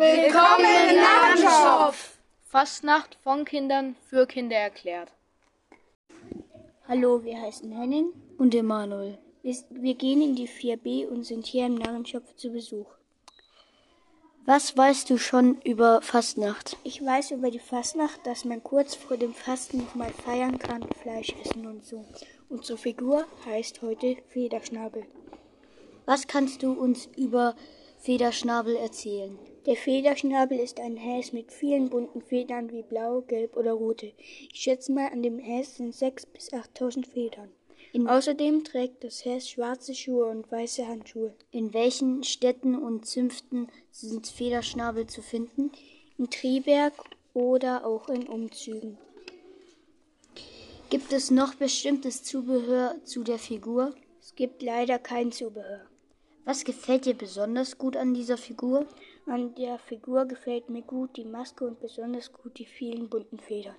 Willkommen im Narrenschopf! Fastnacht von Kindern für Kinder erklärt. Hallo, wir heißen Henning Und Emanuel. Wir, wir gehen in die 4b und sind hier im Narrenschopf zu Besuch. Was weißt du schon über Fastnacht? Ich weiß über die Fastnacht, dass man kurz vor dem Fasten noch mal feiern kann, Fleisch essen und so. Unsere Figur heißt heute Federschnabel. Was kannst du uns über Federschnabel erzählen? Der Federschnabel ist ein Häs mit vielen bunten Federn wie blau, gelb oder rote. Ich schätze mal, an dem Häs sind 6.000 bis 8.000 Federn. In- Außerdem trägt das Häs schwarze Schuhe und weiße Handschuhe. In welchen Städten und Zünften sind Federschnabel zu finden? In Triberg oder auch in Umzügen. Gibt es noch bestimmtes Zubehör zu der Figur? Es gibt leider kein Zubehör. Was gefällt dir besonders gut an dieser Figur? An der Figur gefällt mir gut die Maske und besonders gut die vielen bunten Federn.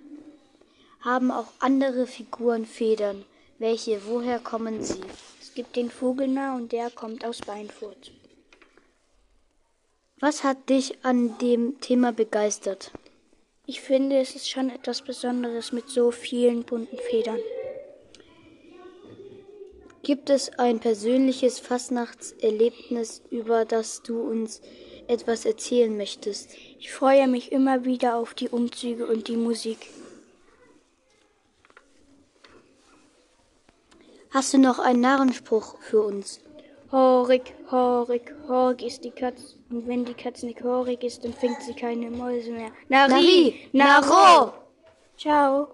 Haben auch andere Figuren Federn? Welche? Woher kommen sie? Es gibt den Vogelnah und der kommt aus Beinfurt. Was hat dich an dem Thema begeistert? Ich finde, es ist schon etwas Besonderes mit so vielen bunten Federn. Gibt es ein persönliches Fastnachtserlebnis, über das du uns etwas erzählen möchtest? Ich freue mich immer wieder auf die Umzüge und die Musik. Hast du noch einen Narrenspruch für uns? Horig, horig, horig ist die Katz. Und wenn die Katz nicht horig ist, dann fängt sie keine Mäuse mehr. Nari, Naro! Ciao.